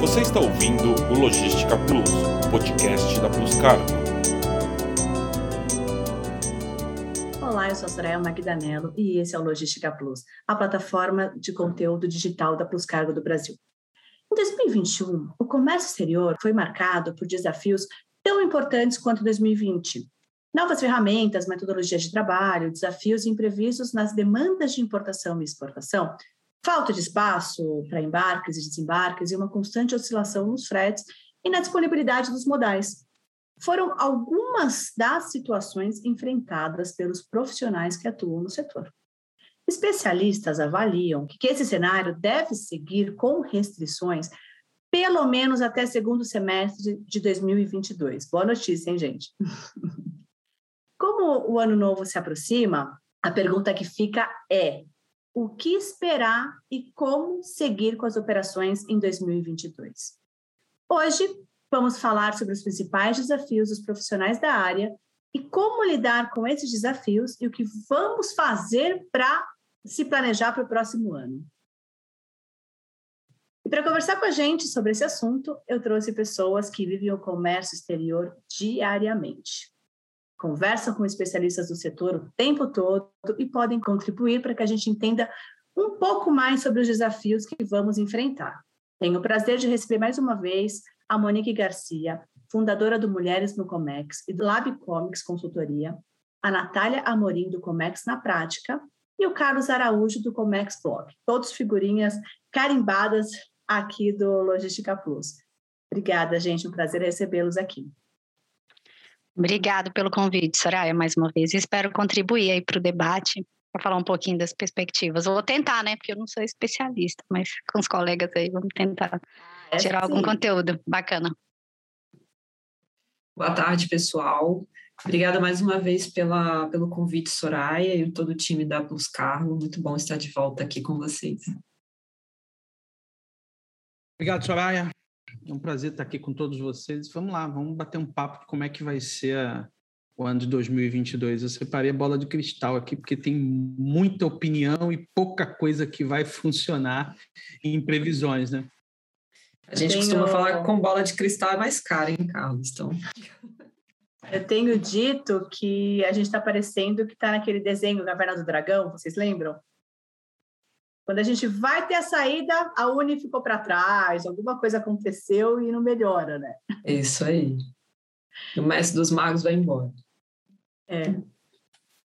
Você está ouvindo o Logística Plus, podcast da Plus Cargo. Olá, eu sou a Soraya Magdanello e esse é o Logística Plus, a plataforma de conteúdo digital da Plus Cargo do Brasil. Em 2021, o comércio exterior foi marcado por desafios tão importantes quanto 2020. Novas ferramentas, metodologias de trabalho, desafios imprevistos nas demandas de importação e exportação falta de espaço para embarques e desembarques e uma constante oscilação nos fretes e na disponibilidade dos modais. Foram algumas das situações enfrentadas pelos profissionais que atuam no setor. Especialistas avaliam que esse cenário deve seguir com restrições pelo menos até segundo semestre de 2022. Boa notícia, hein, gente? Como o ano novo se aproxima, a pergunta que fica é: o que esperar e como seguir com as operações em 2022. Hoje, vamos falar sobre os principais desafios dos profissionais da área e como lidar com esses desafios e o que vamos fazer para se planejar para o próximo ano. E para conversar com a gente sobre esse assunto, eu trouxe pessoas que vivem o comércio exterior diariamente conversam com especialistas do setor o tempo todo e podem contribuir para que a gente entenda um pouco mais sobre os desafios que vamos enfrentar. Tenho o prazer de receber mais uma vez a Monique Garcia, fundadora do Mulheres no Comex e do Lab Comics Consultoria, a Natália Amorim do Comex na Prática e o Carlos Araújo do Comex Blog, todos figurinhas carimbadas aqui do Logística Plus. Obrigada, gente, um prazer recebê-los aqui. Obrigado pelo convite, Soraya, mais uma vez. Espero contribuir aí para o debate, para falar um pouquinho das perspectivas. Vou tentar, né? Porque eu não sou especialista, mas com os colegas aí vamos tentar é tirar sim. algum conteúdo bacana. Boa tarde, pessoal. Obrigada mais uma vez pela, pelo convite, Soraya, e todo o time da Plus Cargo. Muito bom estar de volta aqui com vocês. Obrigado, Soraya. É um prazer estar aqui com todos vocês. Vamos lá, vamos bater um papo de como é que vai ser a, o ano de 2022. Eu separei a bola de cristal aqui, porque tem muita opinião e pouca coisa que vai funcionar em previsões, né? A gente tenho... costuma falar que com bola de cristal é mais caro, hein, Carlos? Então... Eu tenho dito que a gente está parecendo que está naquele desenho Caverna do Dragão, vocês lembram? Quando a gente vai ter a saída, a Uni ficou para trás, alguma coisa aconteceu e não melhora, né? Isso aí. O mestre dos magos vai embora. É.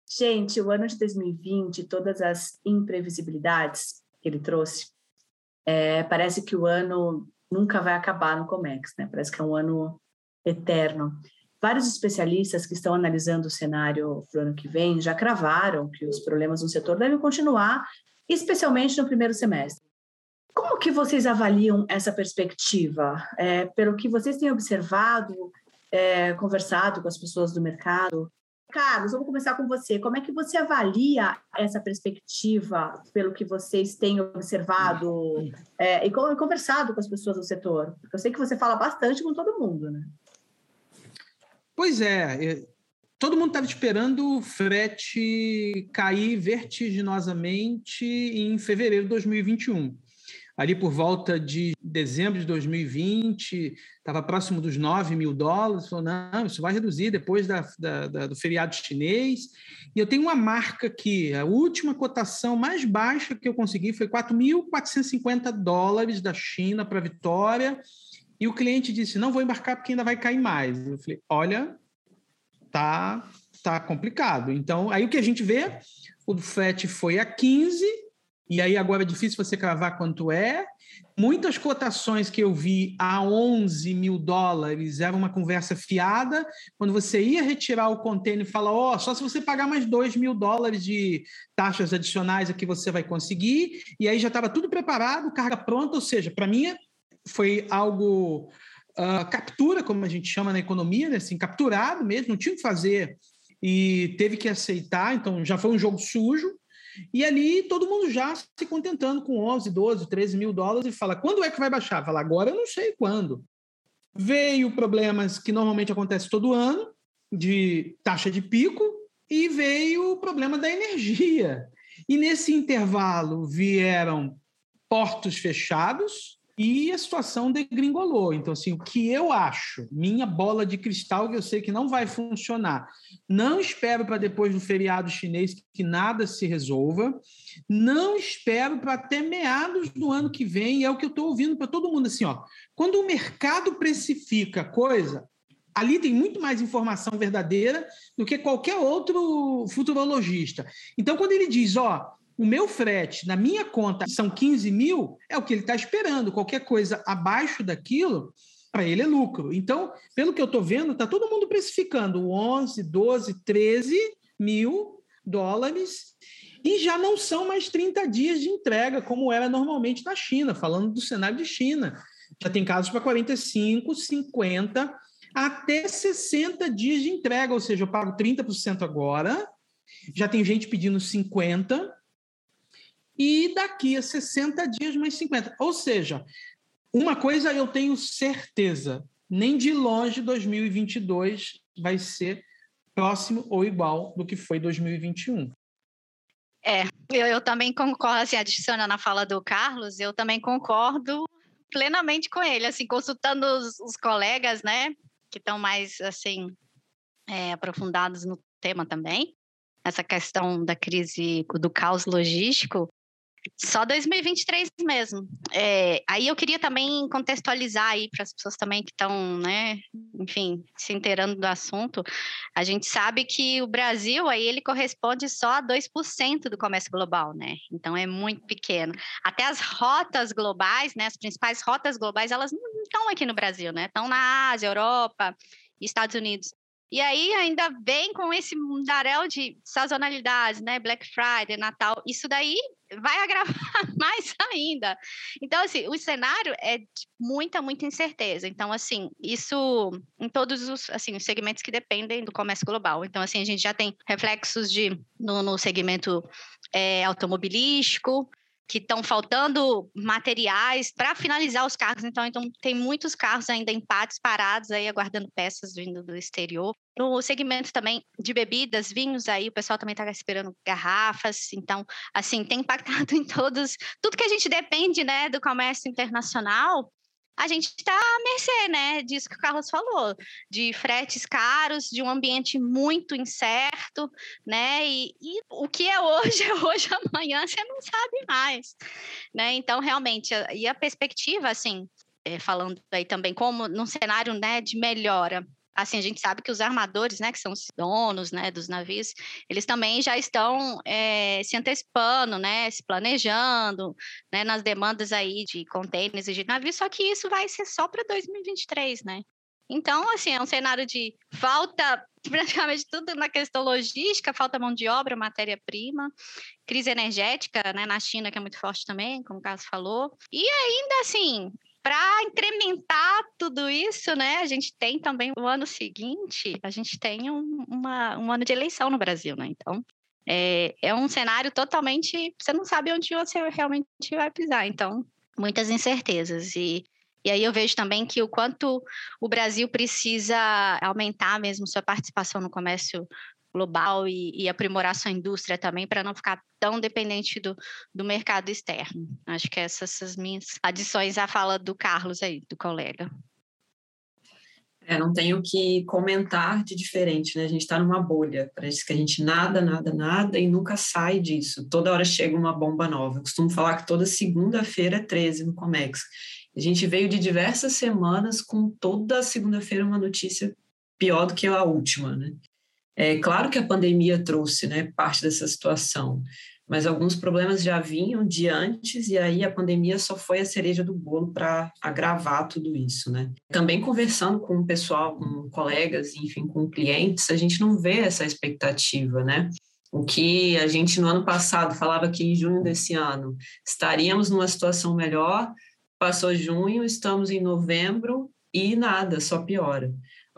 Gente, o ano de 2020, todas as imprevisibilidades que ele trouxe, é, parece que o ano nunca vai acabar no Comex, né? Parece que é um ano eterno. Vários especialistas que estão analisando o cenário para o ano que vem já cravaram que os problemas no setor devem continuar especialmente no primeiro semestre. Como que vocês avaliam essa perspectiva? É, pelo que vocês têm observado, é, conversado com as pessoas do mercado? Carlos, vamos começar com você. Como é que você avalia essa perspectiva, pelo que vocês têm observado é, e conversado com as pessoas do setor? Porque eu sei que você fala bastante com todo mundo, né? Pois é, todo mundo estava esperando o frete cair vertiginosamente em fevereiro de 2021. Ali por volta de dezembro de 2020, estava próximo dos 9 mil dólares. Falou: não, isso vai reduzir depois da, da, da, do feriado chinês. E eu tenho uma marca aqui, a última cotação mais baixa que eu consegui foi 4.450 dólares da China para Vitória. E o cliente disse: não vou embarcar porque ainda vai cair mais. Eu falei: olha, tá, tá complicado. Então, aí o que a gente vê, o FET foi a 15, e aí agora é difícil você cravar quanto é. Muitas cotações que eu vi a 11 mil dólares era uma conversa fiada. Quando você ia retirar o container e fala, ó, oh, só se você pagar mais 2 mil dólares de taxas adicionais aqui você vai conseguir. E aí já estava tudo preparado, carga pronta. Ou seja, para mim foi algo uh, captura, como a gente chama na economia, né? assim, capturado mesmo, não tinha o que fazer e teve que aceitar, então já foi um jogo sujo. E ali todo mundo já se contentando com 11, 12, 13 mil dólares e fala: quando é que vai baixar? Fala, agora eu não sei quando. Veio problemas que normalmente acontece todo ano, de taxa de pico, e veio o problema da energia. E nesse intervalo vieram portos fechados, e a situação degringolou. Então, assim, o que eu acho, minha bola de cristal, que eu sei que não vai funcionar, não espero para depois do feriado chinês que nada se resolva, não espero para até meados do ano que vem, é o que eu estou ouvindo para todo mundo, assim, ó, quando o mercado precifica coisa, ali tem muito mais informação verdadeira do que qualquer outro futurologista. Então, quando ele diz, ó, o meu frete na minha conta são 15 mil, é o que ele está esperando. Qualquer coisa abaixo daquilo, para ele é lucro. Então, pelo que eu estou vendo, está todo mundo precificando 11, 12, 13 mil dólares e já não são mais 30 dias de entrega, como era normalmente na China, falando do cenário de China. Já tem casos para 45, 50, até 60 dias de entrega, ou seja, eu pago 30% agora, já tem gente pedindo 50%, e daqui a 60 dias mais 50. Ou seja, uma coisa eu tenho certeza, nem de longe 2022 vai ser próximo ou igual do que foi 2021. É, eu, eu também concordo, assim, adicionando a fala do Carlos, eu também concordo plenamente com ele, assim, consultando os, os colegas, né, que estão mais, assim, é, aprofundados no tema também, essa questão da crise, do caos logístico, só 2023 mesmo. É, aí eu queria também contextualizar aí para as pessoas também que estão, né, enfim, se inteirando do assunto. A gente sabe que o Brasil aí ele corresponde só a 2% do comércio global, né? Então é muito pequeno. Até as rotas globais, né, as principais rotas globais, elas não estão aqui no Brasil, né? Estão na Ásia, Europa, Estados Unidos. E aí ainda vem com esse mundaréu de sazonalidades, né? Black Friday, Natal. Isso daí vai agravar mais ainda. Então, assim, o cenário é de muita, muita incerteza. Então, assim, isso em todos os, assim, os segmentos que dependem do comércio global. Então, assim, a gente já tem reflexos de no, no segmento é, automobilístico, que estão faltando materiais para finalizar os carros. Então, então, tem muitos carros ainda em pátios parados aí aguardando peças vindo do exterior. No segmento também de bebidas, vinhos aí, o pessoal também está esperando garrafas. Então, assim, tem impactado em todos, tudo que a gente depende, né, do comércio internacional, a gente está à mercê, né, disso que o Carlos falou, de fretes caros, de um ambiente muito incerto, né, e, e o que é hoje é hoje, amanhã você não sabe mais, né, então realmente, e a perspectiva, assim, é, falando aí também como num cenário, né, de melhora assim, a gente sabe que os armadores, né, que são os donos, né, dos navios, eles também já estão é, se antecipando, né, se planejando, né, nas demandas aí de contêineres e de navios, só que isso vai ser só para 2023, né? Então, assim, é um cenário de falta praticamente tudo na questão logística, falta mão de obra, matéria-prima, crise energética, né, na China, que é muito forte também, como o Carlos falou. E ainda assim, para incrementar tudo isso, né, a gente tem também o ano seguinte, a gente tem um, uma, um ano de eleição no Brasil, né? Então, é, é um cenário totalmente. Você não sabe onde você realmente vai pisar. Então, muitas incertezas. E, e aí eu vejo também que o quanto o Brasil precisa aumentar mesmo sua participação no comércio global e, e aprimorar sua indústria também para não ficar tão dependente do, do mercado externo. Acho que essas são as minhas adições à fala do Carlos aí, do colega. É, não tenho o que comentar de diferente, né? A gente está numa bolha, parece que a gente nada, nada, nada e nunca sai disso. Toda hora chega uma bomba nova. Eu costumo falar que toda segunda-feira é 13 no Comex. A gente veio de diversas semanas com toda segunda-feira uma notícia pior do que a última, né? É claro que a pandemia trouxe né, parte dessa situação, mas alguns problemas já vinham de antes e aí a pandemia só foi a cereja do bolo para agravar tudo isso, né? Também conversando com o pessoal, com colegas, enfim, com clientes, a gente não vê essa expectativa, né? O que a gente no ano passado falava que em junho desse ano estaríamos numa situação melhor, passou junho, estamos em novembro e nada, só piora.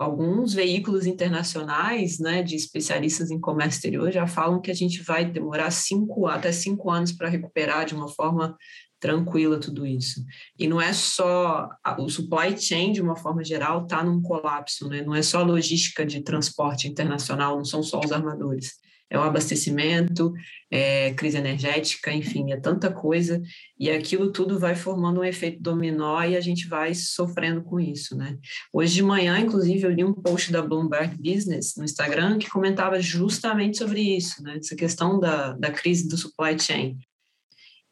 Alguns veículos internacionais, né, de especialistas em comércio exterior, já falam que a gente vai demorar cinco, até cinco anos para recuperar de uma forma tranquila tudo isso. E não é só o supply chain, de uma forma geral, está num colapso, né? não é só logística de transporte internacional, não são só os armadores. É o abastecimento, é crise energética, enfim, é tanta coisa, e aquilo tudo vai formando um efeito dominó e a gente vai sofrendo com isso, né? Hoje de manhã, inclusive, eu li um post da Bloomberg Business no Instagram que comentava justamente sobre isso, né? Essa questão da, da crise do supply chain,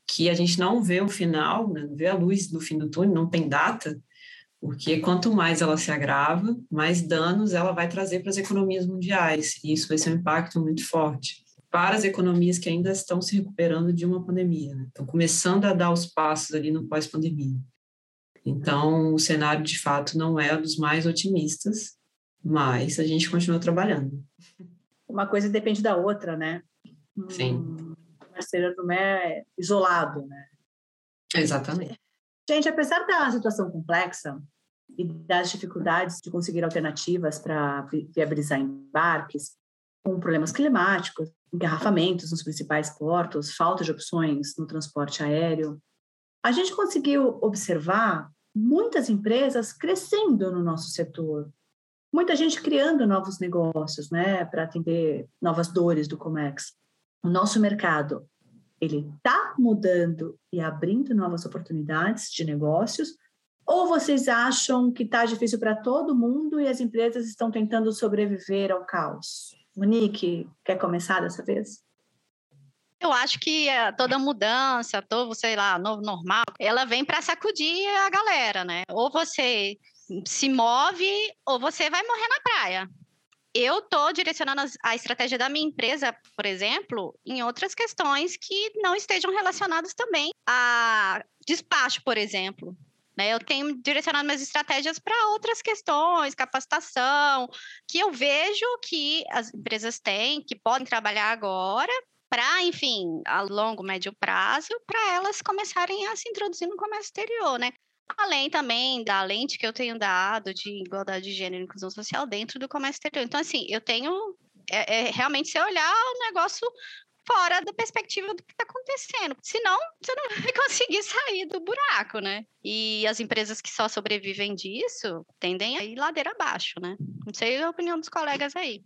que a gente não vê o final, né? não vê a luz no fim do túnel, não tem data, porque quanto mais ela se agrava, mais danos ela vai trazer para as economias mundiais, e isso vai ser um impacto muito forte para as economias que ainda estão se recuperando de uma pandemia, né? estão começando a dar os passos ali no pós-pandemia. Então, o cenário de fato não é dos mais otimistas, mas a gente continua trabalhando. Uma coisa depende da outra, né? Sim. Hum, não é isolado, né? Exatamente. Gente, apesar da situação complexa e das dificuldades de conseguir alternativas para viabilizar embarques, com problemas climáticos, engarrafamentos nos principais portos, falta de opções no transporte aéreo, a gente conseguiu observar muitas empresas crescendo no nosso setor, muita gente criando novos negócios, né, para atender novas dores do Comex. O nosso mercado ele está mudando e abrindo novas oportunidades de negócios? Ou vocês acham que está difícil para todo mundo e as empresas estão tentando sobreviver ao caos? Monique, quer começar dessa vez? Eu acho que eh, toda mudança, todo, sei lá, novo normal, ela vem para sacudir a galera, né? Ou você se move ou você vai morrer na praia eu estou direcionando a estratégia da minha empresa, por exemplo, em outras questões que não estejam relacionadas também a despacho, por exemplo. Né? Eu tenho direcionado minhas estratégias para outras questões, capacitação, que eu vejo que as empresas têm, que podem trabalhar agora, para, enfim, a longo, médio prazo, para elas começarem a se introduzir no comércio exterior, né? Além também da lente que eu tenho dado de igualdade de gênero e inclusão social dentro do comércio exterior. Então, assim, eu tenho é, é realmente se olhar o negócio fora da perspectiva do que está acontecendo. Senão, você não vai conseguir sair do buraco, né? E as empresas que só sobrevivem disso tendem a ir ladeira abaixo, né? Não sei a opinião dos colegas aí.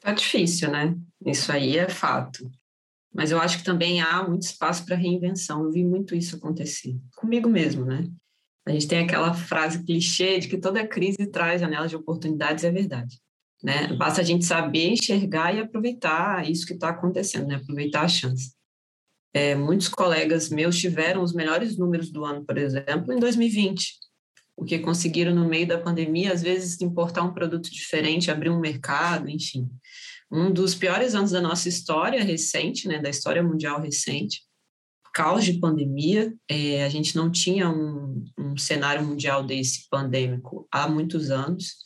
Tá difícil, né? Isso aí é fato. Mas eu acho que também há muito espaço para reinvenção. Eu vi muito isso acontecer comigo mesmo, né? A gente tem aquela frase clichê de que toda crise traz janelas de oportunidades, é verdade. Né? Basta a gente saber enxergar e aproveitar isso que está acontecendo, né? aproveitar a chance. É, muitos colegas meus tiveram os melhores números do ano, por exemplo, em 2020, porque conseguiram, no meio da pandemia, às vezes, importar um produto diferente, abrir um mercado, enfim um dos piores anos da nossa história recente, né, da história mundial recente, caos de pandemia, é, a gente não tinha um, um, cenário mundial desse pandêmico há muitos anos,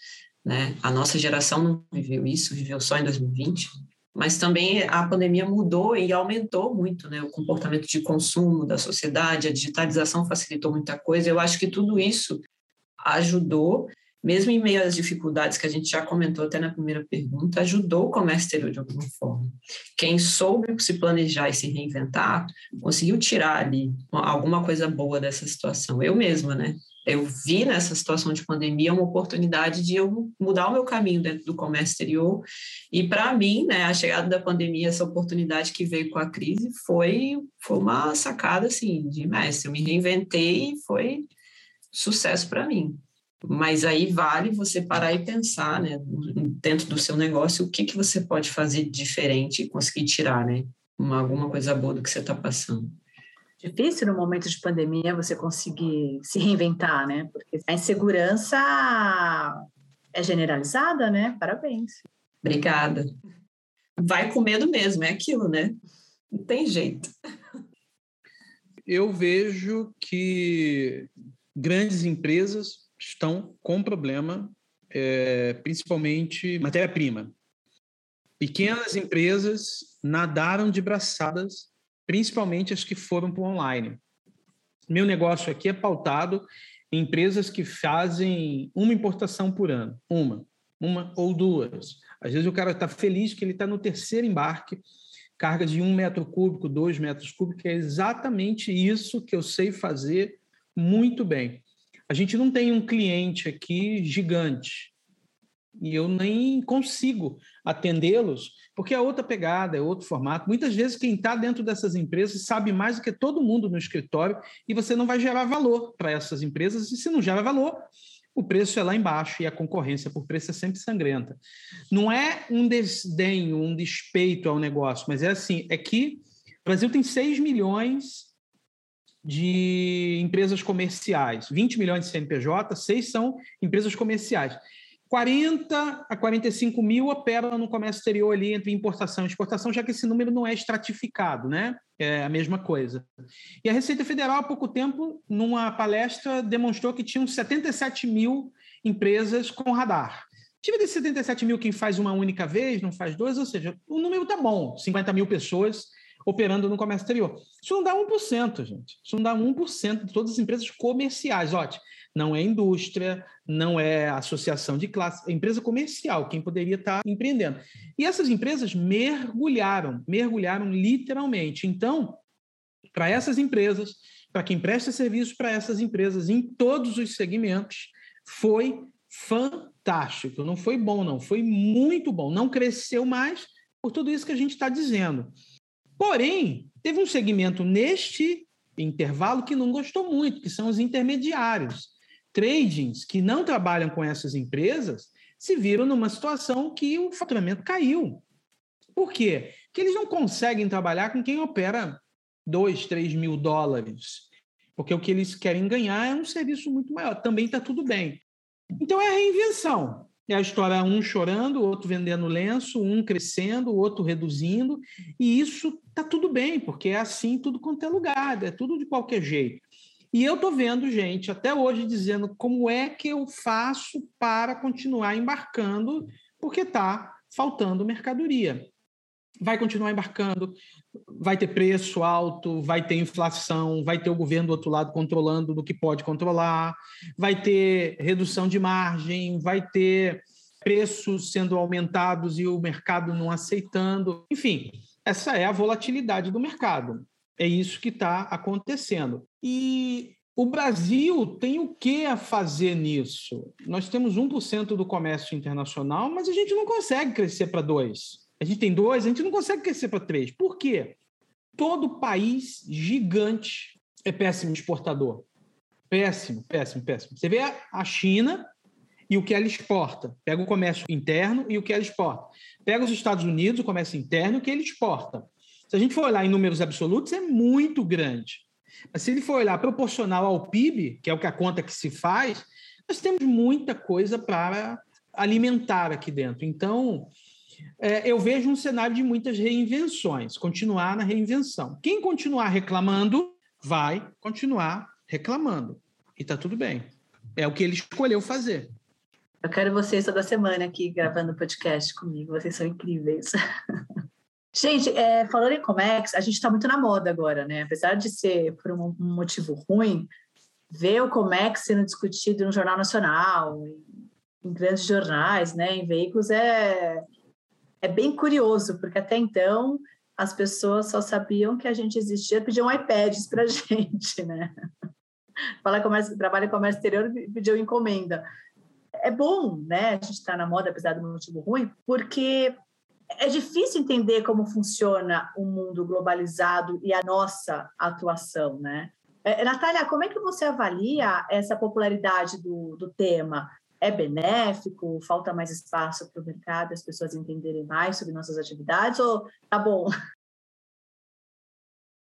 né, a nossa geração não viveu isso, viveu só em 2020, mas também a pandemia mudou e aumentou muito né, o comportamento de consumo da sociedade, a digitalização facilitou muita coisa, eu acho que tudo isso ajudou mesmo em meio às dificuldades que a gente já comentou até na primeira pergunta, ajudou o comércio exterior de alguma forma. Quem soube se planejar e se reinventar, conseguiu tirar ali alguma coisa boa dessa situação. Eu mesma, né? Eu vi nessa situação de pandemia uma oportunidade de eu mudar o meu caminho dentro do comércio exterior. E para mim, né, a chegada da pandemia, essa oportunidade que veio com a crise, foi, foi uma sacada assim de mestre. Eu me reinventei e foi sucesso para mim. Mas aí vale você parar e pensar, né, dentro do seu negócio, o que, que você pode fazer diferente e conseguir tirar, né, uma, alguma coisa boa do que você está passando. Difícil no momento de pandemia você conseguir se reinventar, né? Porque a insegurança é generalizada, né? Parabéns. Obrigada. Vai com medo mesmo, é aquilo, né? Não tem jeito. Eu vejo que grandes empresas estão com problema, é, principalmente matéria-prima. Pequenas empresas nadaram de braçadas, principalmente as que foram para online. Meu negócio aqui é pautado em empresas que fazem uma importação por ano, uma, uma ou duas. Às vezes o cara está feliz que ele está no terceiro embarque, carga de um metro cúbico, dois metros cúbicos, é exatamente isso que eu sei fazer muito bem. A gente não tem um cliente aqui gigante. e eu nem consigo atendê-los, porque é outra pegada, é outro formato. Muitas vezes quem está dentro dessas empresas sabe mais do que todo mundo no escritório e você não vai gerar valor para essas empresas, e se não gera valor, o preço é lá embaixo e a concorrência por preço é sempre sangrenta. Não é um desdenho, um despeito ao negócio, mas é assim, é que o Brasil tem 6 milhões de empresas comerciais, 20 milhões de CNPJ, 6 são empresas comerciais. 40 a 45 mil operam no comércio exterior ali entre importação e exportação, já que esse número não é estratificado, né? É a mesma coisa. E a Receita Federal, há pouco tempo, numa palestra, demonstrou que tinham 77 mil empresas com radar. Tive desses 77 mil quem faz uma única vez, não faz duas, ou seja, o número está bom, 50 mil pessoas operando no comércio exterior. Isso não dá 1%, gente. Isso não dá 1% de todas as empresas comerciais. Ótimo não é indústria, não é associação de classe, é empresa comercial, quem poderia estar empreendendo. E essas empresas mergulharam, mergulharam literalmente. Então, para essas empresas, para quem presta serviço para essas empresas em todos os segmentos, foi fantástico. Não foi bom, não, foi muito bom. Não cresceu mais por tudo isso que a gente está dizendo. Porém, teve um segmento neste intervalo que não gostou muito, que são os intermediários tradings que não trabalham com essas empresas se viram numa situação que o faturamento caiu. Por quê? Porque eles não conseguem trabalhar com quem opera 2, 3 mil dólares. Porque o que eles querem ganhar é um serviço muito maior. Também está tudo bem. Então é a reinvenção. É a história um chorando, outro vendendo lenço, um crescendo, outro reduzindo. E isso está tudo bem, porque é assim tudo quanto é lugar, é tudo de qualquer jeito. E eu estou vendo gente até hoje dizendo como é que eu faço para continuar embarcando, porque está faltando mercadoria. Vai continuar embarcando, vai ter preço alto, vai ter inflação, vai ter o governo do outro lado controlando do que pode controlar, vai ter redução de margem, vai ter preços sendo aumentados e o mercado não aceitando. Enfim, essa é a volatilidade do mercado. É isso que está acontecendo. E o Brasil tem o que a fazer nisso? Nós temos 1% do comércio internacional, mas a gente não consegue crescer para 2%. A gente tem 2%, a gente não consegue crescer para 3%. Por quê? Todo país gigante é péssimo exportador. Péssimo, péssimo, péssimo. Você vê a China e o que ela exporta. Pega o comércio interno e o que ela exporta. Pega os Estados Unidos, o comércio interno e o que ele exporta. Se a gente for olhar em números absolutos, é muito grande. Mas se ele for olhar proporcional ao PIB, que é o que a conta que se faz, nós temos muita coisa para alimentar aqui dentro. Então, é, eu vejo um cenário de muitas reinvenções, continuar na reinvenção. Quem continuar reclamando, vai continuar reclamando. E está tudo bem. É o que ele escolheu fazer. Eu quero vocês toda semana aqui gravando podcast comigo. Vocês são incríveis. Gente, é, falando em Comex, a gente está muito na moda agora, né? Apesar de ser por um, um, motivo ruim, ver o Comex sendo discutido no Jornal Nacional, em, em grandes jornais, né, em veículos, é, é bem curioso, porque até então as pessoas só sabiam que a gente existia, pediam iPads para a gente, né? Fala comércio, trabalha comércio exterior, pediu encomenda. É bom, né? A gente está na moda, apesar do motivo ruim, porque é difícil entender como funciona o mundo globalizado e a nossa atuação, né? É, Natália, como é que você avalia essa popularidade do, do tema? É benéfico? Falta mais espaço para o mercado, as pessoas entenderem mais sobre nossas atividades? Ou tá bom?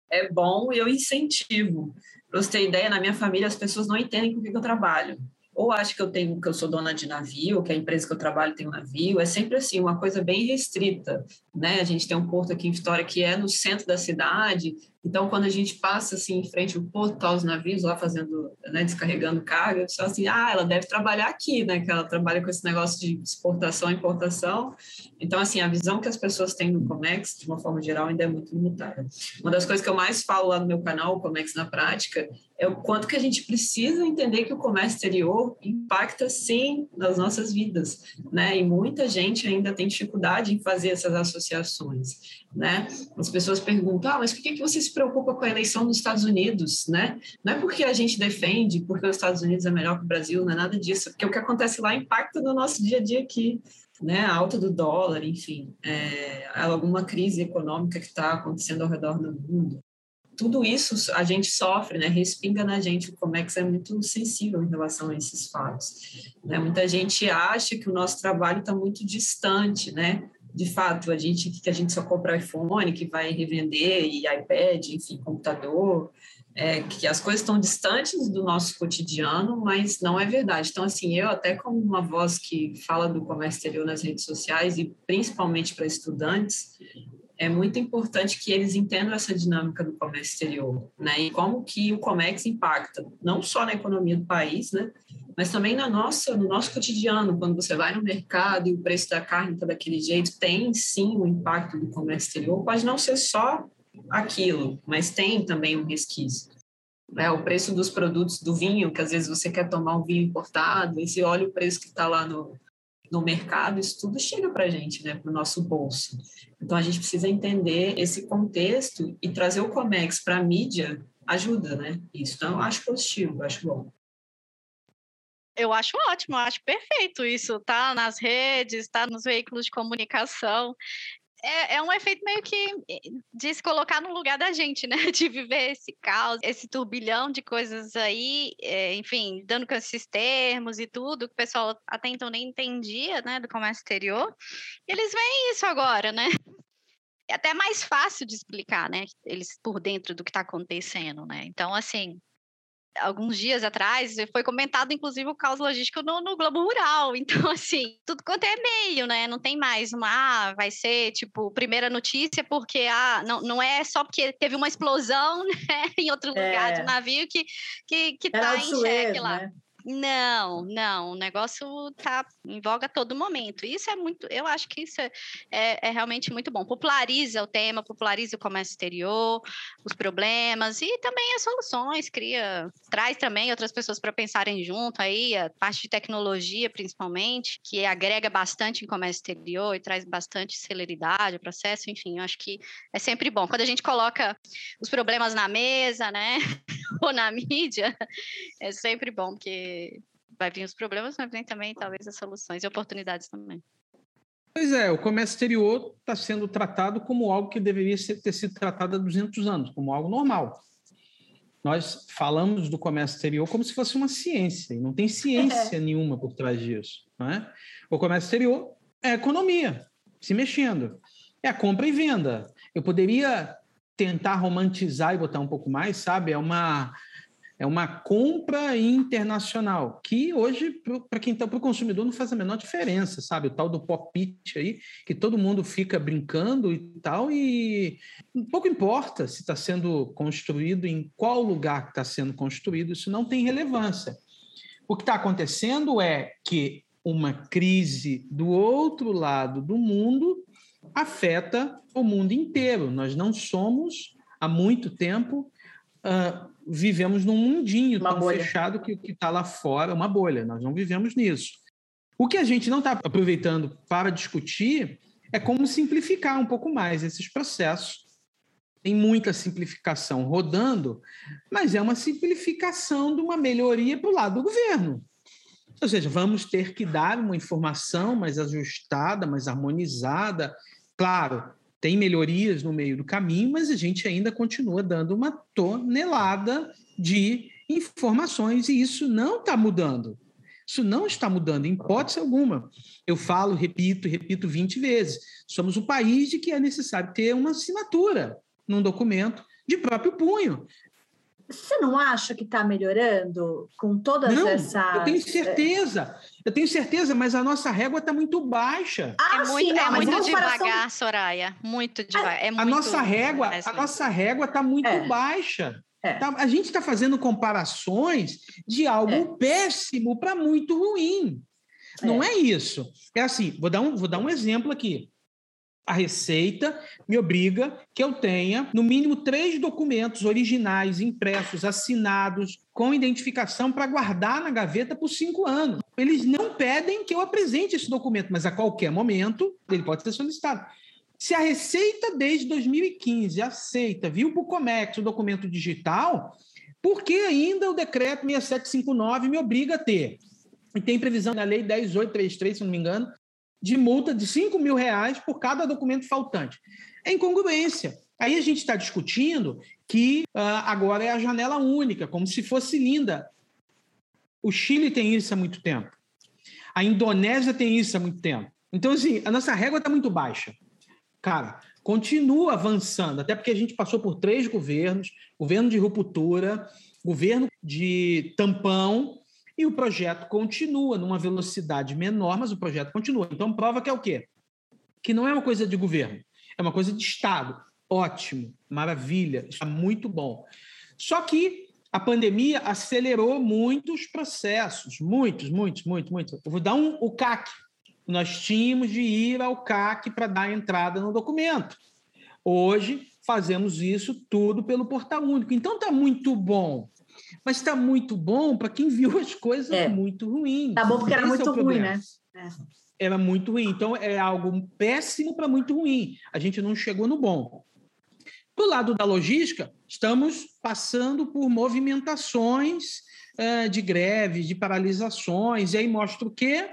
É bom e eu incentivo. Para você ter ideia, na minha família as pessoas não entendem com o que eu trabalho ou acho que eu tenho que eu sou dona de navio, que a empresa que eu trabalho tem um navio, é sempre assim, uma coisa bem restrita, né? A gente tem um porto aqui em Vitória que é no centro da cidade, então quando a gente passa assim em frente ao porto, os navios lá fazendo, né, descarregando carga, eu só assim, ah, ela deve trabalhar aqui, né? Que ela trabalha com esse negócio de exportação e importação. Então assim, a visão que as pessoas têm no Comex, de uma forma geral, ainda é muito limitada. Uma das coisas que eu mais falo lá no meu canal, o Comex na prática, é o quanto que a gente precisa entender que o comércio exterior impacta sim nas nossas vidas, né? E muita gente ainda tem dificuldade em fazer essas associações. Né? As pessoas perguntam, ah, mas por que, você se preocupa com a eleição nos Estados Unidos, né? Não é porque a gente defende, porque os Estados Unidos é melhor que o Brasil, não é nada disso, porque o que acontece lá impacta no nosso dia a dia aqui, né? A alta do dólar, enfim, é, alguma crise econômica que está acontecendo ao redor do mundo. Tudo isso a gente sofre, né? Respinga na gente. O Comex é muito sensível em relação a esses fatos. Né? Muita gente acha que o nosso trabalho está muito distante, né? De fato, a gente que a gente só compra iPhone, que vai revender, e iPad, enfim, computador, é, que as coisas estão distantes do nosso cotidiano, mas não é verdade. Então, assim, eu até como uma voz que fala do comércio exterior nas redes sociais e principalmente para estudantes, é muito importante que eles entendam essa dinâmica do comércio exterior, né? E como que o comércio impacta não só na economia do país, né? Mas também na nossa, no nosso cotidiano, quando você vai no mercado e o preço da carne está daquele jeito, tem sim um impacto do comércio exterior, pode não ser só aquilo, mas tem também um resquício. É, o preço dos produtos do vinho, que às vezes você quer tomar um vinho importado, e se olha o preço que está lá no, no mercado, isso tudo chega para a gente, né, para o nosso bolso. Então a gente precisa entender esse contexto e trazer o Comex para a mídia ajuda, né? Isso então eu acho positivo, acho bom. Eu acho ótimo, eu acho perfeito isso, tá nas redes, tá nos veículos de comunicação. É, é, um efeito meio que eh, de se colocar no lugar da gente, né? De viver esse caos, esse turbilhão de coisas aí, é, enfim, dando com esses termos e tudo, que o pessoal até então nem entendia, né, do comércio exterior. E eles veem isso agora, né? É até mais fácil de explicar, né? Eles por dentro do que está acontecendo, né? Então, assim, alguns dias atrás, foi comentado, inclusive, o caos logístico no, no, Globo Rural. Então, assim, tudo quanto é meio, né? Não tem mais uma, ah, vai ser, tipo, primeira notícia, porque, ah, não, não é só porque teve uma explosão, né, em outro lugar é. do navio que, que, que tá em xeque lá. Né? Não, não, o negócio está em voga a todo momento. Isso é muito, eu acho que isso é, é, é, realmente muito bom. Populariza o tema, populariza o comércio exterior, os problemas e também as soluções, cria, traz também outras pessoas para pensarem junto aí, a parte de tecnologia principalmente, que agrega bastante em comércio exterior e traz bastante celeridade ao processo, enfim, eu acho que é sempre bom. Quando a gente coloca os problemas na mesa, né, ou na mídia, é sempre bom, porque vai vir os problemas, mas vem também talvez as soluções e oportunidades também. Pois é, o comércio exterior está sendo tratado como algo que deveria ser, ter sido tratado há 200 anos, como algo normal. Nós falamos do comércio exterior como se fosse uma ciência, e não tem ciência nenhuma por trás disso. Não é? O comércio exterior é economia, se mexendo. É a compra e venda. Eu poderia tentar romantizar e botar um pouco mais, sabe? É uma é uma compra internacional, que hoje, para quem está para o consumidor, não faz a menor diferença, sabe? O tal do pop-it aí, que todo mundo fica brincando e tal, e pouco importa se está sendo construído, em qual lugar está sendo construído, isso não tem relevância. O que está acontecendo é que uma crise do outro lado do mundo afeta o mundo inteiro. Nós não somos, há muito tempo, uh, vivemos num mundinho uma tão bolha. fechado que o que está lá fora é uma bolha. Nós não vivemos nisso. O que a gente não está aproveitando para discutir é como simplificar um pouco mais esses processos. Tem muita simplificação rodando, mas é uma simplificação de uma melhoria para o lado do governo. Ou seja, vamos ter que dar uma informação mais ajustada, mais harmonizada. Claro, tem melhorias no meio do caminho, mas a gente ainda continua dando uma tonelada de informações e isso não está mudando. Isso não está mudando, em hipótese alguma. Eu falo, repito, repito 20 vezes. Somos o país de que é necessário ter uma assinatura num documento de próprio punho. Você não acha que está melhorando com todas não, essas. Eu tenho certeza. Eu tenho certeza, mas a nossa régua está muito baixa. Ah, é muito, sim, é muito devagar, Soraya. Muito devagar. É a, a nossa régua, a nossa régua está muito é. baixa. É. Tá, a gente está fazendo comparações de algo é. péssimo para muito ruim. Não é. é isso. É assim, vou dar um, vou dar um exemplo aqui a Receita me obriga que eu tenha, no mínimo, três documentos originais, impressos, assinados, com identificação para guardar na gaveta por cinco anos. Eles não pedem que eu apresente esse documento, mas a qualquer momento ele pode ser solicitado. Se a Receita, desde 2015, aceita, viu para o Comex o documento digital, por que ainda o decreto 6759 me obriga a ter? E tem previsão na lei 10833, se não me engano, de multa de 5 mil reais por cada documento faltante. É incongruência. Aí a gente está discutindo que uh, agora é a janela única, como se fosse linda. O Chile tem isso há muito tempo. A Indonésia tem isso há muito tempo. Então, assim, a nossa régua está muito baixa. Cara, continua avançando, até porque a gente passou por três governos, governo de ruptura, governo de tampão, e o projeto continua numa velocidade menor, mas o projeto continua. Então, prova que é o quê? Que não é uma coisa de governo, é uma coisa de Estado. Ótimo, maravilha, está muito bom. Só que a pandemia acelerou muitos processos, muitos, muitos, muitos, muitos. Eu vou dar um, o CAC. Nós tínhamos de ir ao CAC para dar entrada no documento. Hoje, fazemos isso tudo pelo portal único. Então, está muito bom. Mas está muito bom para quem viu as coisas é. muito ruins. Tá bom porque era Esse muito é ruim, né? É. Era muito ruim. Então, é algo péssimo para muito ruim. A gente não chegou no bom. Do lado da logística, estamos passando por movimentações uh, de greves, de paralisações, e aí mostra o quê?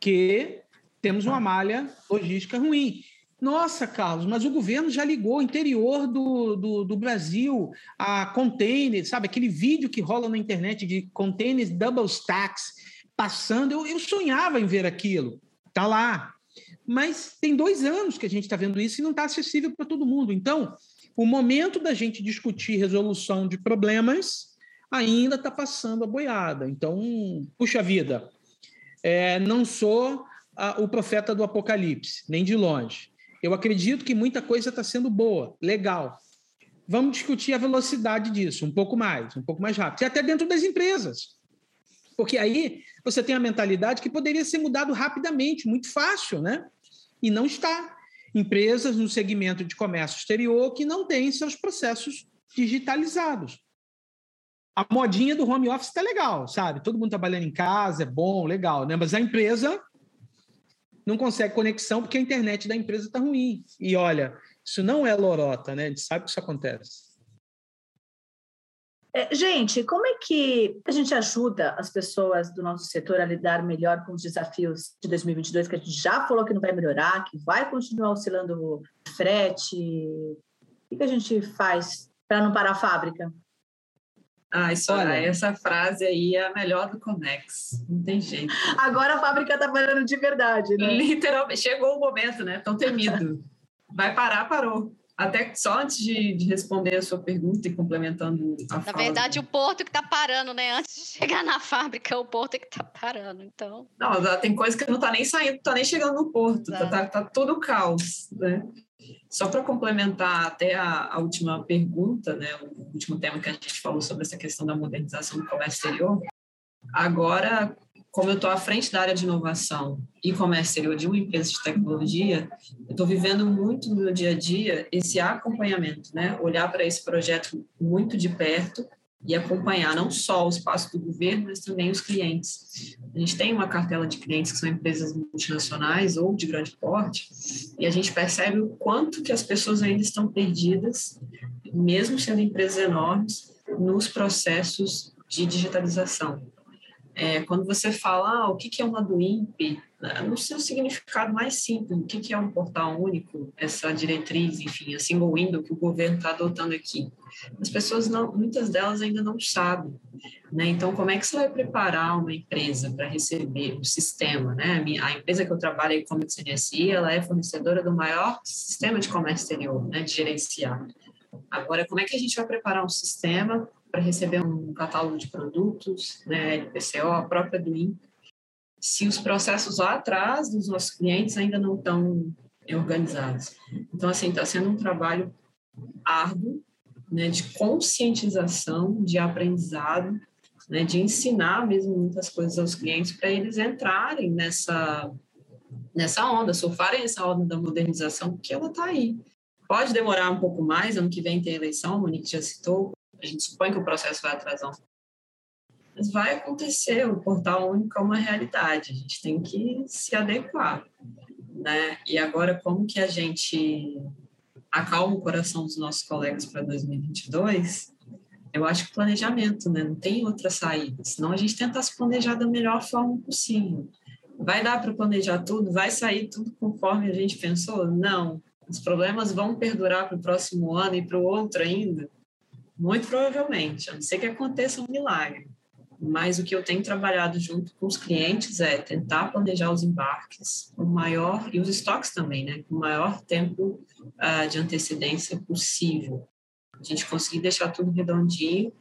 Que temos uma malha logística ruim. Nossa, Carlos, mas o governo já ligou o interior do, do, do, Brasil a containers, sabe? Aquele vídeo que rola na internet de containers double stacks passando. Eu, eu sonhava em ver aquilo. Tá lá. Mas tem dois anos que a gente está vendo isso e não está acessível para todo mundo. Então, o momento da gente discutir resolução de problemas ainda está passando a boiada. Então, puxa vida, é, não sou a, o profeta do apocalipse, nem de longe. Eu acredito que muita coisa está sendo boa, legal. Vamos discutir a velocidade disso, um pouco mais, um pouco mais rápido. E até dentro das empresas. Porque aí você tem a mentalidade que poderia ser mudado rapidamente, muito fácil, né? E não está. Empresas no segmento de comércio exterior que não têm seus processos digitalizados. A modinha do home office está legal, sabe? Todo mundo trabalhando em casa, é bom, legal, né? Mas a empresa não consegue conexão porque a internet da empresa está ruim. E olha, isso não é lorota, né? A gente sabe que isso acontece. É, gente, como é que a gente ajuda as pessoas do nosso setor a lidar melhor com os desafios de 2022, que a gente já falou que não vai melhorar, que vai continuar oscilando frete? O que a gente faz para não parar a fábrica? Ah, isso, Olha, essa frase aí é a melhor do Conex. Não tem jeito. Agora a fábrica está parando de verdade, né? Literalmente. Chegou o momento, né? Tão temido. Vai parar, parou. Até só antes de, de, responder a sua pergunta e complementando a Na fala, verdade, o porto que está parando, né? Antes de chegar na fábrica, o porto é que está parando, então... Não, tem coisa que não está nem saindo, está nem chegando no porto, está tá, tá tudo caos, né? Só para complementar até a, a, última pergunta, né, o último tema que a gente falou sobre essa questão da modernização do comércio exterior, agora, como eu estou à frente da área de inovação e exterior de uma empresa de tecnologia, eu estou vivendo muito no meu dia a dia esse acompanhamento, né, olhar para esse projeto muito de perto e acompanhar não só o espaço do governo, mas também os clientes. A gente tem uma cartela de clientes que são empresas multinacionais ou de grande porte, e a gente percebe o quanto que as pessoas ainda estão perdidas, mesmo sendo empresas enormes, nos processos de digitalização. É, quando você fala ah, o que, que é uma do INPE, né, no seu significado mais simples, o que, que é um portal único, essa diretriz, enfim, a single window que o governo está adotando aqui. As pessoas, não, muitas delas ainda não sabem. Né? Então, como é que você vai preparar uma empresa para receber o sistema? Né? A empresa que eu trabalho, a e-commerce ela é fornecedora do maior sistema de comércio exterior, né? de gerenciar. Agora, como é que a gente vai preparar um sistema para receber um catálogo de produtos, né, PCO, a própria do se os processos lá atrás dos nossos clientes ainda não estão organizados. Então, assim, está sendo um trabalho árduo, né, de conscientização, de aprendizado, né, de ensinar mesmo muitas coisas aos clientes para eles entrarem nessa nessa onda, surfarem essa onda da modernização, porque ela está aí. Pode demorar um pouco mais, ano que vem tem eleição, a Monique já citou, a gente supõe que o processo vai atrasar mas vai acontecer, o portal único é uma realidade, a gente tem que se adequar. né? E agora, como que a gente acalma o coração dos nossos colegas para 2022? Eu acho que planejamento, né? Não tem outra saída. Senão a gente tenta se planejar da melhor forma possível. Vai dar para planejar tudo? Vai sair tudo conforme a gente pensou? Não. Os problemas vão perdurar para o próximo ano e para o outro ainda? Muito provavelmente, a não ser que aconteça um milagre. Mas o que eu tenho trabalhado junto com os clientes é tentar planejar os embarques o maior e os estoques também, né, com o maior tempo uh, de antecedência possível. A gente conseguir deixar tudo redondinho.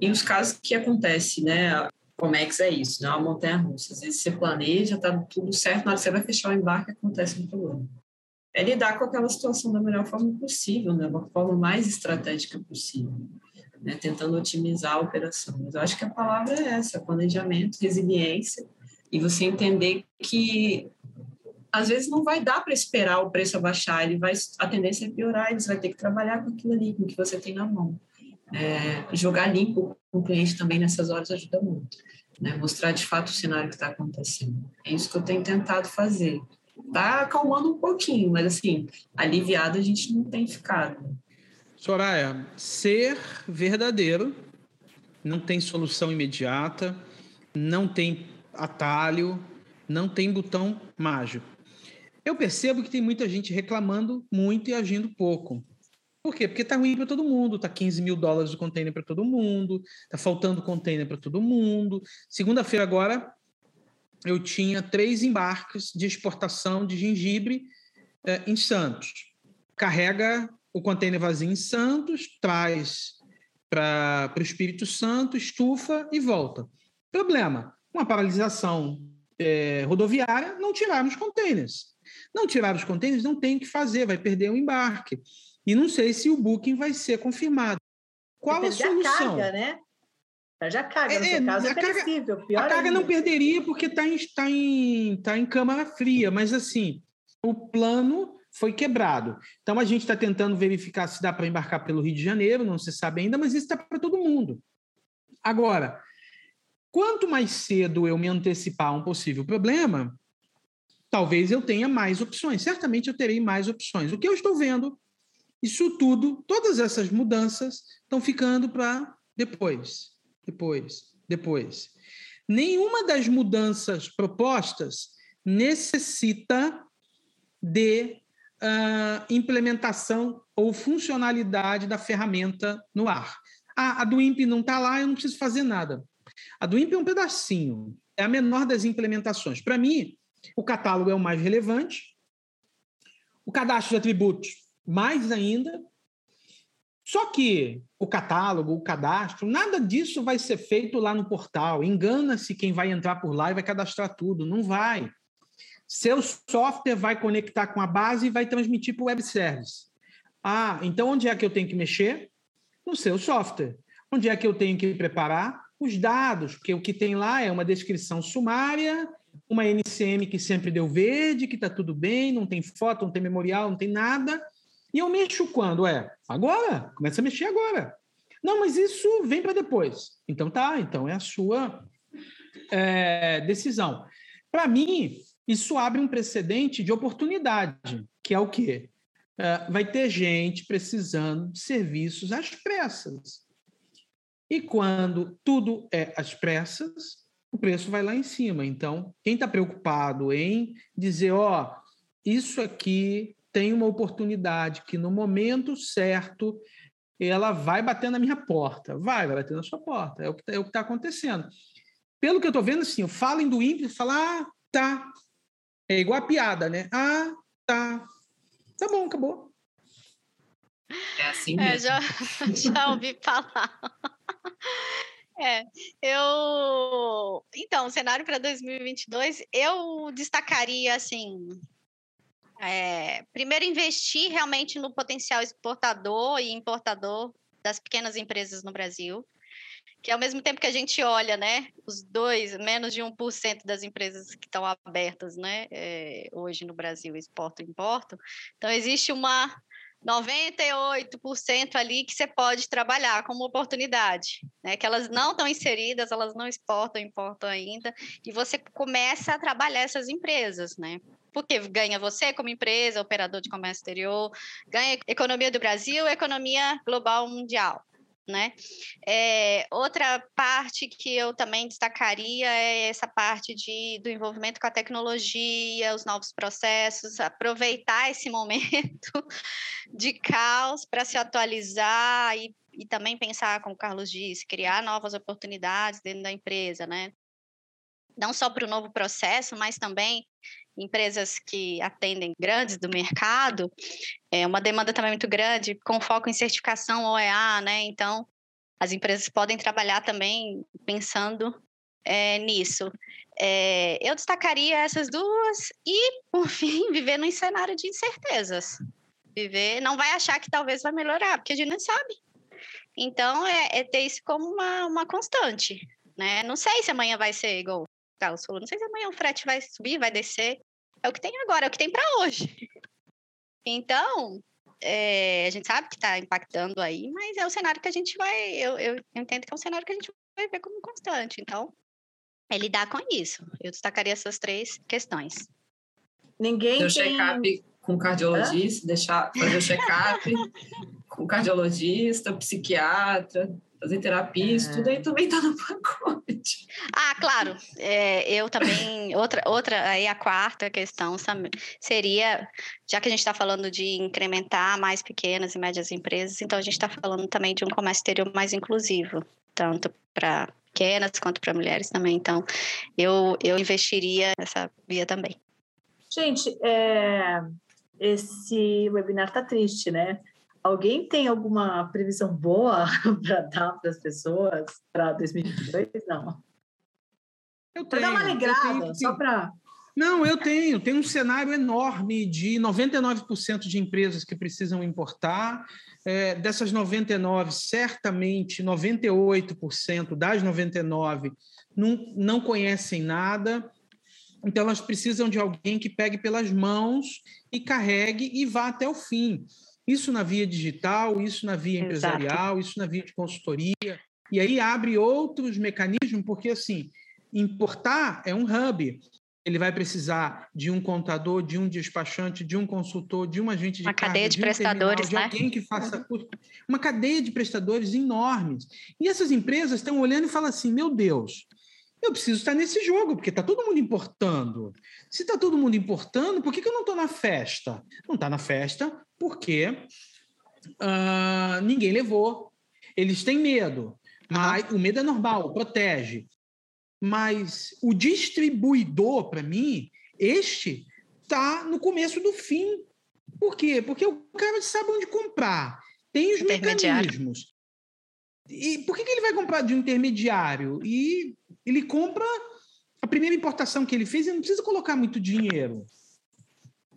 E os casos que acontecem, né, Comex é isso, não é uma montanha-russa. Às vezes você planeja, está tudo certo, na hora que você vai fechar o embarque, acontece um problema. É lidar com aquela situação da melhor forma possível, da né? forma mais estratégica possível né, tentando otimizar a operação. Mas eu acho que a palavra é essa: planejamento, resiliência, e você entender que às vezes não vai dar para esperar o preço abaixar, ele vai a tendência é piorar, você vai ter que trabalhar com aquilo ali, com o que você tem na mão. É, jogar limpo com o cliente também nessas horas ajuda muito. Né? Mostrar de fato o cenário que está acontecendo. É isso que eu tenho tentado fazer. Está acalmando um pouquinho, mas assim, aliviado a gente não tem ficado. Soraya, ser verdadeiro não tem solução imediata, não tem atalho, não tem botão mágico. Eu percebo que tem muita gente reclamando muito e agindo pouco. Por quê? Porque está ruim para todo mundo, está 15 mil dólares o container para todo mundo, está faltando container para todo mundo. Segunda-feira agora eu tinha três embarques de exportação de gengibre eh, em Santos. Carrega o container vazio em Santos, traz para o Espírito Santo, estufa e volta. Problema: uma paralisação é, rodoviária, não tiraram os containers. Não tiraram os containers, não tem o que fazer, vai perder o embarque. E não sei se o booking vai ser confirmado. Qual a solução? A carga, né? Perde a carga, no é, seu caso é perecível. Carga, a carga ainda. não perderia porque está em, tá em, tá em câmara fria, mas assim, o plano foi quebrado. Então a gente está tentando verificar se dá para embarcar pelo Rio de Janeiro, não se sabe ainda, mas isso está para todo mundo. Agora, quanto mais cedo eu me antecipar a um possível problema, talvez eu tenha mais opções. Certamente eu terei mais opções. O que eu estou vendo, isso tudo, todas essas mudanças estão ficando para depois, depois, depois. Nenhuma das mudanças propostas necessita de uh, implementação ou funcionalidade da ferramenta no ar. Ah, a do INPE não está lá, eu não preciso fazer nada. A do INPE é um pedacinho, é a menor das implementações. Para mim, o catálogo é o mais relevante, o cadastro de atributos, mais ainda. Só que o catálogo, o cadastro, nada disso vai ser feito lá no portal. Engana-se quem vai entrar por lá e vai cadastrar tudo. Não vai. Seu software vai conectar com a base e vai transmitir para o web service. Ah, então onde é que eu tenho que mexer? No seu software. Onde é que eu tenho que preparar? Os dados, porque o que tem lá é uma descrição sumária, uma NCM que sempre deu verde, que está tudo bem, não tem foto, não tem memorial, não tem nada. E eu mexo quando? É, agora. Começa a mexer agora. Não, mas isso vem para depois. Então tá, então é a sua é, decisão. Para mim, isso abre um precedente de oportunidade, que é o quê? Uh, vai ter gente precisando de serviços às pressas. E quando tudo é às pressas, o preço vai lá em cima. Então, quem está preocupado em dizer, ó, oh, isso aqui tem uma oportunidade que no momento certo ela vai bater na minha porta. Vai, vai bater na sua porta. É o que está é tá acontecendo. Pelo que eu estou vendo, assim, falem do ímpio, falar, ah, tá, é igual a piada, né? Ah, tá. Tá bom, acabou. É assim é, mesmo. É, já, já ouvi falar. É, eu. Então, o cenário para 2022, eu destacaria assim. É, primeiro, investir realmente no potencial exportador e importador das pequenas empresas no Brasil que ao mesmo tempo que a gente olha, né, os dois, menos de 1% das empresas que estão abertas, né, é, hoje no Brasil, exportam e importam, então existe uma 98% ali que você pode trabalhar como oportunidade, né? Que elas não estão inseridas, elas não exportam, importam ainda, e você começa a trabalhar essas empresas, né? Porque ganha você como empresa, operador de comércio exterior, ganha economia do Brasil, economia global mundial né? É, outra parte que eu também destacaria é essa parte de, do envolvimento com a tecnologia, os novos processos, aproveitar esse momento de caos para se atualizar e, e também pensar, como o Carlos disse, criar novas oportunidades dentro da empresa, né? Não só para o novo processo, mas também empresas que atendem grandes do mercado, é uma demanda também muito grande, com foco em certificação OEA, né? Então, as empresas podem trabalhar também pensando é, nisso. É, eu destacaria essas duas e, por fim, viver num cenário de incertezas. Viver, não vai achar que talvez vai melhorar, porque a gente não sabe. Então, é, é ter isso como uma, uma constante. Né? Não sei se amanhã vai ser igual Carlos falou, não sei se amanhã o frete vai subir, vai descer. É o que tem agora, é o que tem para hoje. Então, é, a gente sabe que está impactando aí, mas é o cenário que a gente vai. Eu, eu entendo que é um cenário que a gente vai ver como constante. Então, é lidar com isso. Eu destacaria essas três questões. Ninguém tem... check-up com cardiologista, Hã? deixar fazer o check-up com cardiologista, psiquiatra, fazer terapia, isso tudo aí é. também está no pacote. Ah, claro. É, eu também, outra, outra, aí a quarta questão seria, já que a gente está falando de incrementar mais pequenas e médias empresas, então a gente está falando também de um comércio exterior mais inclusivo, tanto para pequenas quanto para mulheres também. Então, eu, eu investiria nessa via também. Gente, é, esse webinar está triste, né? Alguém tem alguma previsão boa para dar para as pessoas para 2022? Não. Eu tenho. Para dar uma alegrada, tenho, só para. Não, eu tenho. Tem um cenário enorme de 99% de empresas que precisam importar. É, dessas 99, certamente 98% das 99 não, não conhecem nada. Então, elas precisam de alguém que pegue pelas mãos e carregue e vá até o fim. Isso na via digital, isso na via empresarial, Exato. isso na via de consultoria. E aí abre outros mecanismos, porque assim, importar é um hub. Ele vai precisar de um contador, de um despachante, de um consultor, de um agente de uma carga, cadeia de, de um prestadores, terminal, de alguém que faça. Uma cadeia de prestadores enormes. E essas empresas estão olhando e falam assim: meu Deus, eu preciso estar nesse jogo, porque está todo mundo importando. Se está todo mundo importando, por que, que eu não estou na festa? Não está na festa porque uh, ninguém levou. Eles têm medo. Mas o medo é normal, protege. Mas o distribuidor, para mim, este está no começo do fim. Por quê? Porque o cara sabe onde comprar. Tem os mecanismos. E por que, que ele vai comprar de um intermediário? E ele compra a primeira importação que ele fez, ele não precisa colocar muito dinheiro.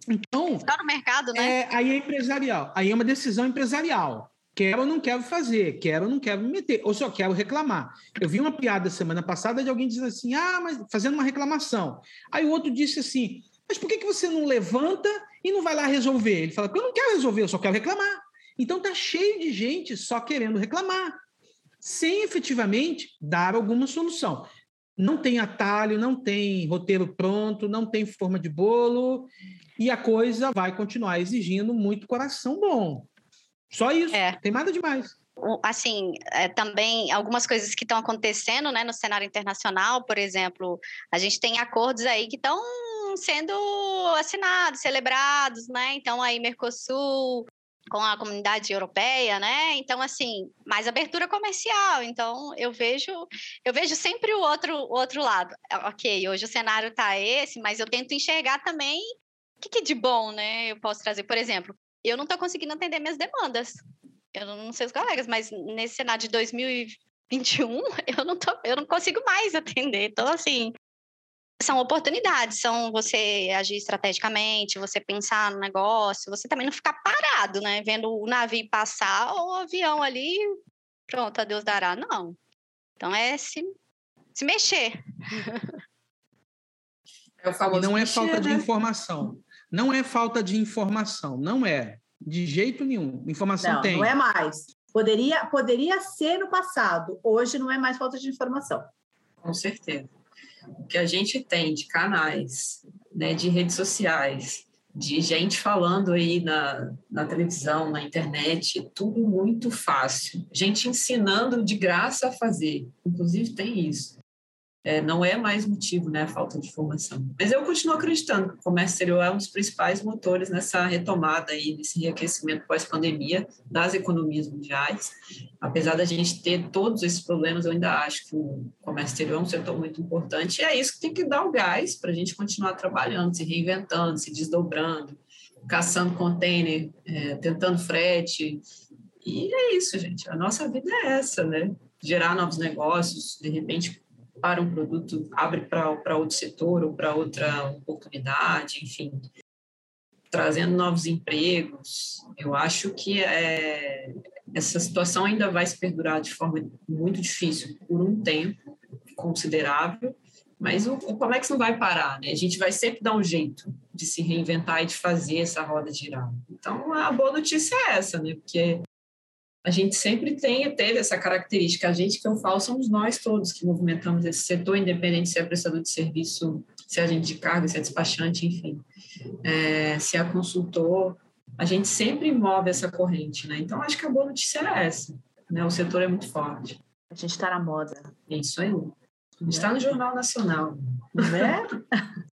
Então. Está no mercado, né? É, aí é empresarial. Aí é uma decisão empresarial. Quero ou não quero fazer, quero ou não quero me meter, ou só quero reclamar. Eu vi uma piada semana passada de alguém dizendo assim: ah, mas fazendo uma reclamação. Aí o outro disse assim: mas por que, que você não levanta e não vai lá resolver? Ele fala: eu não quero resolver, eu só quero reclamar. Então tá cheio de gente só querendo reclamar, sem efetivamente dar alguma solução. Não tem atalho, não tem roteiro pronto, não tem forma de bolo, e a coisa vai continuar exigindo muito coração bom. Só isso, é. tem nada demais. Assim, é, também algumas coisas que estão acontecendo né, no cenário internacional, por exemplo, a gente tem acordos aí que estão sendo assinados, celebrados, né? Então, aí, Mercosul, com a comunidade europeia, né? Então, assim, mais abertura comercial. Então, eu vejo, eu vejo sempre o outro, o outro lado. Ok, hoje o cenário está esse, mas eu tento enxergar também o que, que de bom, né? Eu posso trazer, por exemplo, eu não estou conseguindo atender minhas demandas. Eu não sei os colegas, mas nesse cenário de 2021, eu não, tô, eu não consigo mais atender. Então, assim, são oportunidades, são você agir estrategicamente, você pensar no negócio, você também não ficar parado, né? Vendo o navio passar ou o avião ali, pronto, a Deus dará. Não. Então é se, se mexer. É o famoso não é falta né? de informação. Não é falta de informação, não é. De jeito nenhum. Informação não, tem. Não é mais. Poderia, poderia ser no passado. Hoje não é mais falta de informação. Com certeza. O que a gente tem de canais, né, de redes sociais, de gente falando aí na, na televisão, na internet, tudo muito fácil. Gente ensinando de graça a fazer. Inclusive tem isso é, não é mais motivo, né, a falta de formação. Mas eu continuo acreditando que o comércio exterior é um dos principais motores nessa retomada aí, nesse enriquecimento pós-pandemia das economias mundiais. Apesar da gente ter todos esses problemas, eu ainda acho que o comércio exterior é um setor muito importante e é isso que tem que dar o gás para a gente continuar trabalhando, se reinventando, se desdobrando, caçando container, é, tentando frete. E é isso, gente. A nossa vida é essa, né? Gerar novos negócios, de repente para um produto, abre para outro setor ou para outra oportunidade, enfim, trazendo novos empregos. Eu acho que é, essa situação ainda vai se perdurar de forma muito difícil por um tempo considerável, mas o, o Comex não vai parar, né? A gente vai sempre dar um jeito de se reinventar e de fazer essa roda girar. Então, a boa notícia é essa, né? Porque a gente sempre tem, teve essa característica. A gente que eu falo somos nós todos que movimentamos esse setor, independente se é prestador de serviço, se é agente de carga, se é despachante, enfim, é, se é consultor. A gente sempre move essa corrente, né? Então, acho que a boa notícia é essa. Né? O setor é muito forte. A gente está na moda. É isso aí. A gente está no Jornal Nacional. Né?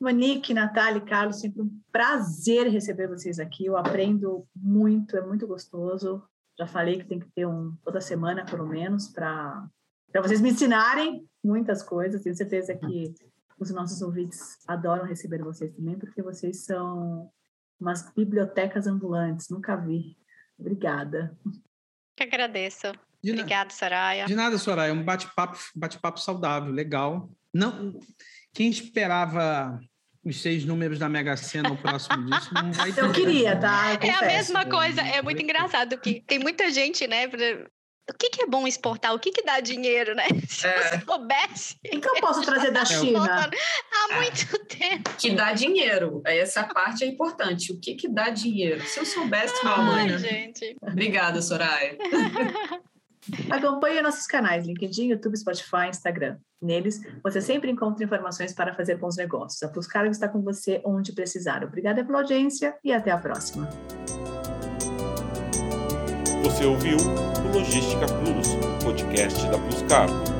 Monique, Natália, Carlos, sempre um prazer receber vocês aqui. Eu aprendo muito, é muito gostoso. Já falei que tem que ter um toda semana, pelo menos, para vocês me ensinarem muitas coisas. Tenho certeza que os nossos ouvintes adoram receber vocês também, porque vocês são umas bibliotecas ambulantes. Nunca vi. Obrigada. Que agradeço. De Obrigada, Soraya. De nada, Soraya. Um bate-papo bate -papo saudável, legal. Não, quem esperava os seis números da Mega Sena no próximo disso não vai ter. Eu queria, tá? Eu é a mesma coisa, é muito engraçado que tem muita gente, né? O que, que é bom exportar? O que, que dá dinheiro, né? Se é. eu soubesse. O que eu posso trazer da China? Há muito é. tempo. Que dá dinheiro. Essa parte é importante. O que, que dá dinheiro? Se eu soubesse, Ai, gente. Obrigada, Soraya. Acompanhe nossos canais LinkedIn, YouTube, Spotify, Instagram. Neles, você sempre encontra informações para fazer bons negócios. A Plus Cargo está com você onde precisar. Obrigada pela audiência e até a próxima. Você ouviu o Logística Plus, podcast da Plus Cargo.